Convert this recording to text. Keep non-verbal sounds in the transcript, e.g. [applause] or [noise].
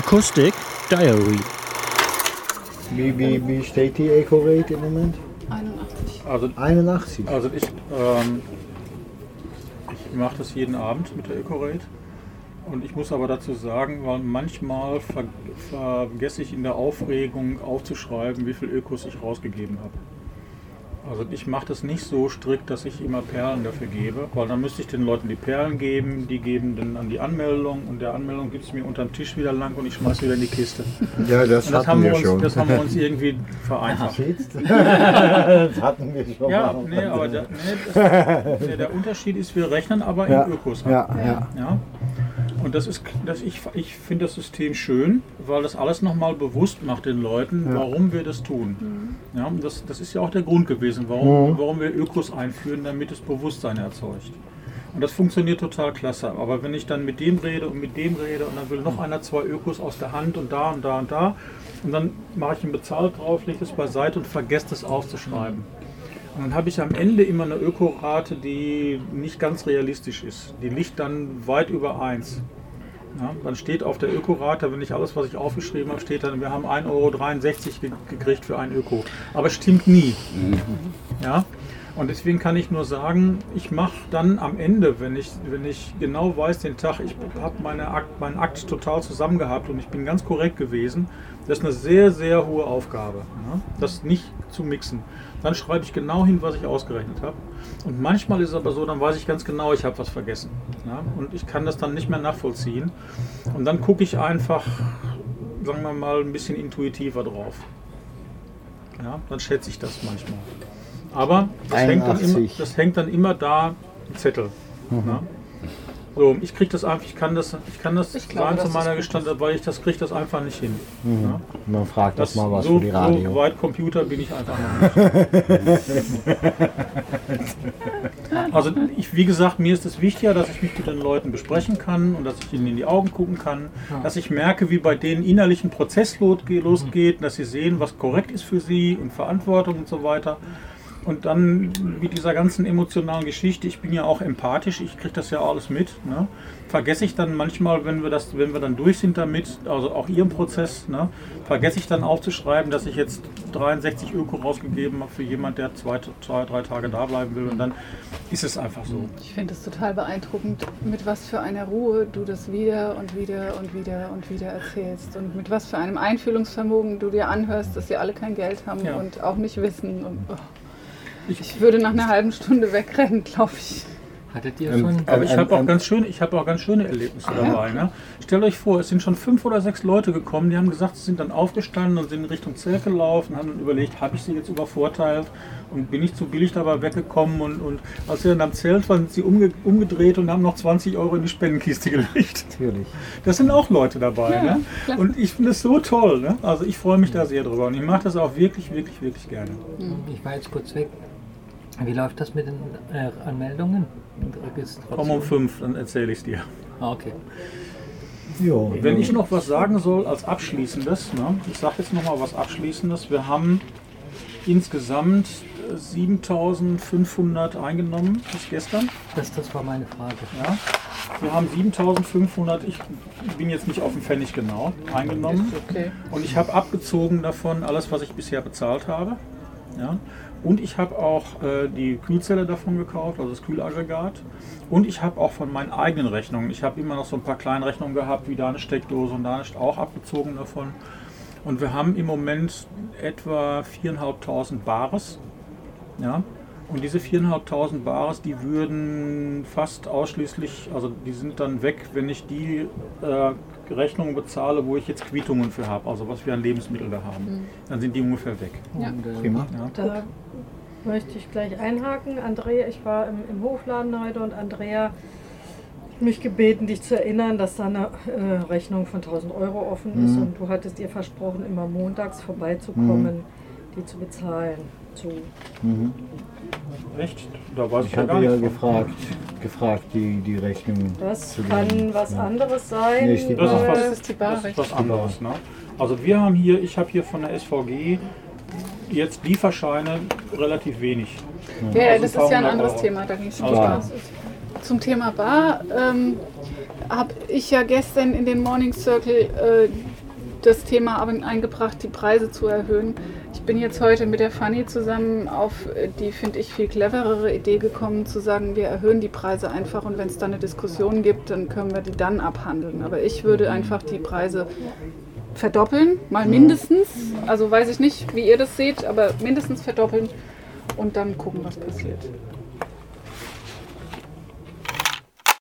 Acoustic Diary. Wie, wie, wie steht die Eco-Rate im Moment? 81. Also, 81. also ich, ähm, ich mache das jeden Abend mit der EcoRate. Und ich muss aber dazu sagen, weil manchmal ver vergesse ich in der Aufregung aufzuschreiben, wie viel Ökos ich rausgegeben habe. Also ich mache das nicht so strikt, dass ich immer Perlen dafür gebe, weil dann müsste ich den Leuten die Perlen geben, die geben dann an die Anmeldung und der Anmeldung gibt es mir unter dem Tisch wieder lang und ich schmeiß wieder in die Kiste. Ja, das, Und das, hatten haben wir uns, schon. das haben wir uns [laughs] irgendwie vereinfacht. [laughs] Das hatten wir schon Ja, nee, aber der, nee, das, [laughs] nee, der Unterschied ist, wir rechnen aber ja, in Ökos ab. ja, ja. Ja? Und das ist, das ich, ich finde das System schön, weil das alles nochmal bewusst macht den Leuten, Ja. warum wir das tun. Ja, und das, das ist ja auch der Grund gewesen, warum, Mhm. warum wir Ökos einführen, damit es Bewusstsein erzeugt. Und das funktioniert total klasse. Aber wenn ich dann mit dem rede und mit dem rede und dann will noch einer zwei Ökos aus der Hand und da und da und da und dann mache ich ihn bezahlt drauf, lege es beiseite und vergesse das aufzuschreiben. Und dann habe ich am Ende immer eine Ökorate, die nicht ganz realistisch ist. Die liegt dann weit über 1. Ja, dann steht auf der Ökorate, wenn ich alles, was ich aufgeschrieben habe, steht dann, wir haben 1,63 Euro ge gekriegt für ein Öko. Aber es stimmt nie. Ja? Und deswegen kann ich nur sagen, ich mache dann am Ende, wenn ich, wenn ich genau weiß, den Tag, ich habe Akt, meinen Akt total zusammen gehabt und ich bin ganz korrekt gewesen, das ist eine sehr, sehr hohe Aufgabe, ne? das nicht zu mixen. Dann schreibe ich genau hin, was ich ausgerechnet habe. Und manchmal ist es aber so, dann weiß ich ganz genau, ich habe was vergessen. Ja? Und ich kann das dann nicht mehr nachvollziehen. Und dann gucke ich einfach, sagen wir mal, ein bisschen intuitiver drauf. Ja? Dann schätze ich das manchmal. Aber das hängt, dann immer, 81. das hängt dann immer da im Zettel. Ja? So, ich kriege das einfach, ich kann das, ich kann das Ich glaube, sagen zu das meiner Gestand, weil ich das kriege das einfach nicht hin. Ja? Man fragt das, mal was so, für die so Radio. weit Computer bin ich einfach noch nicht. [laughs] also ich, wie gesagt, mir ist es wichtiger, dass ich mich mit den Leuten besprechen kann und dass ich ihnen in die Augen gucken kann, dass ich merke, wie bei denen innerlich ein Prozess losge- losgeht, dass sie sehen, was korrekt ist für sie und Verantwortung und so weiter. Und dann mit dieser ganzen emotionalen Geschichte, ich bin ja auch empathisch, ich kriege das ja alles mit. Ne? Vergesse ich dann manchmal, wenn wir, das, wenn wir dann durch sind damit, also auch Ihren Prozess, ne? vergesse ich dann aufzuschreiben, dass ich jetzt 63 Öko rausgegeben habe für jemand, der zwei, zwei, drei Tage da bleiben will. Und dann ist es einfach so. Ich finde es total beeindruckend, mit was für einer Ruhe du das wieder und wieder und wieder und wieder erzählst und mit was für einem Einfühlungsvermögen du dir anhörst, dass sie alle kein Geld haben Ja. und auch nicht wissen. Und, oh. Ich- würde nach einer halben Stunde wegrennen, glaube ich. Hattet ihr Ähm, schon? Aber ich Ähm, habe auch ähm, ganz schöne, ich habe auch ganz schöne Erlebnisse dabei. Ne? Stellt euch vor, es sind schon fünf oder sechs Leute gekommen, die haben gesagt, sie sind dann aufgestanden und sind in Richtung Zelt gelaufen, haben dann überlegt, habe ich sie jetzt übervorteilt und bin ich zu billig dabei weggekommen und, und als sie dann am Zelt waren, sind sie umge umgedreht und haben noch 20 Euro in die Spendenkiste gelegt. Natürlich. Das sind auch Leute dabei. Ja, ne? Und ich finde es so toll. Ne? Also ich freue mich da sehr drüber und ich mache das auch wirklich, wirklich, wirklich gerne. Ich war jetzt kurz weg. Wie läuft das mit den äh, Anmeldungen? und Registrationen? Komm um fünf, dann erzähle ich es dir. Ah, okay. Jo. Wenn ich noch was sagen soll als Abschließendes, ne? ich sage jetzt noch mal was Abschließendes. Wir haben insgesamt äh, 7500 eingenommen bis gestern. Das, das war meine Frage. Ja? Wir haben 7500, ich bin jetzt nicht auf den Pfennig genau, eingenommen. Okay. Und ich habe abgezogen davon alles, was ich bisher bezahlt habe. Ja? Und ich habe auch äh, die Kühlzelle davon gekauft, also das Kühlaggregat. Und ich habe auch von meinen eigenen Rechnungen, ich habe immer noch so ein paar Kleinrechnungen gehabt, wie da eine Steckdose und da ist auch abgezogen davon. Und wir haben im Moment etwa 4.500 Bares. Ja? Und diese 4.500 Bares, die würden fast ausschließlich, also die sind dann weg, wenn ich die äh, Rechnungen bezahle, wo ich jetzt Quittungen für habe, also was wir an Lebensmitteln da haben. Dann sind die ungefähr weg. Ja. Äh, Prima. Ja. Da möchte ich gleich einhaken. Andrea, ich war im, im Hofladen heute und Andrea hat mich gebeten, dich zu erinnern, dass da eine äh, Rechnung von 1000 Euro offen ist Mhm. und du hattest ihr versprochen, immer montags vorbeizukommen, die zu bezahlen. So. Mhm. Echt? Da weiß ich, ja gar habe ja gefragt, gefragt die, die Rechnung. Das zu kann geben. was Ja. anderes sein. Nee, ist die Das ist was- Das ist die Das ist was anderes. Ne? Also wir haben hier, ich habe hier von der SVG jetzt Lieferscheine relativ wenig. Ja, Also das ist ja ein 200 anderes Euro. Thema, da ging es Also- zum Thema Bar ähm, habe ich ja gestern in den Morning Circle äh, das Thema eingebracht, die Preise zu erhöhen. Ich bin jetzt heute mit der Fanny zusammen auf die, finde ich, viel cleverere Idee gekommen, zu sagen, wir erhöhen die Preise einfach und wenn es dann eine Diskussion gibt, dann können wir die dann abhandeln. Aber ich würde einfach die Preise verdoppeln, mal mindestens. Also weiß ich nicht, wie ihr das seht, aber mindestens verdoppeln und dann gucken, was passiert.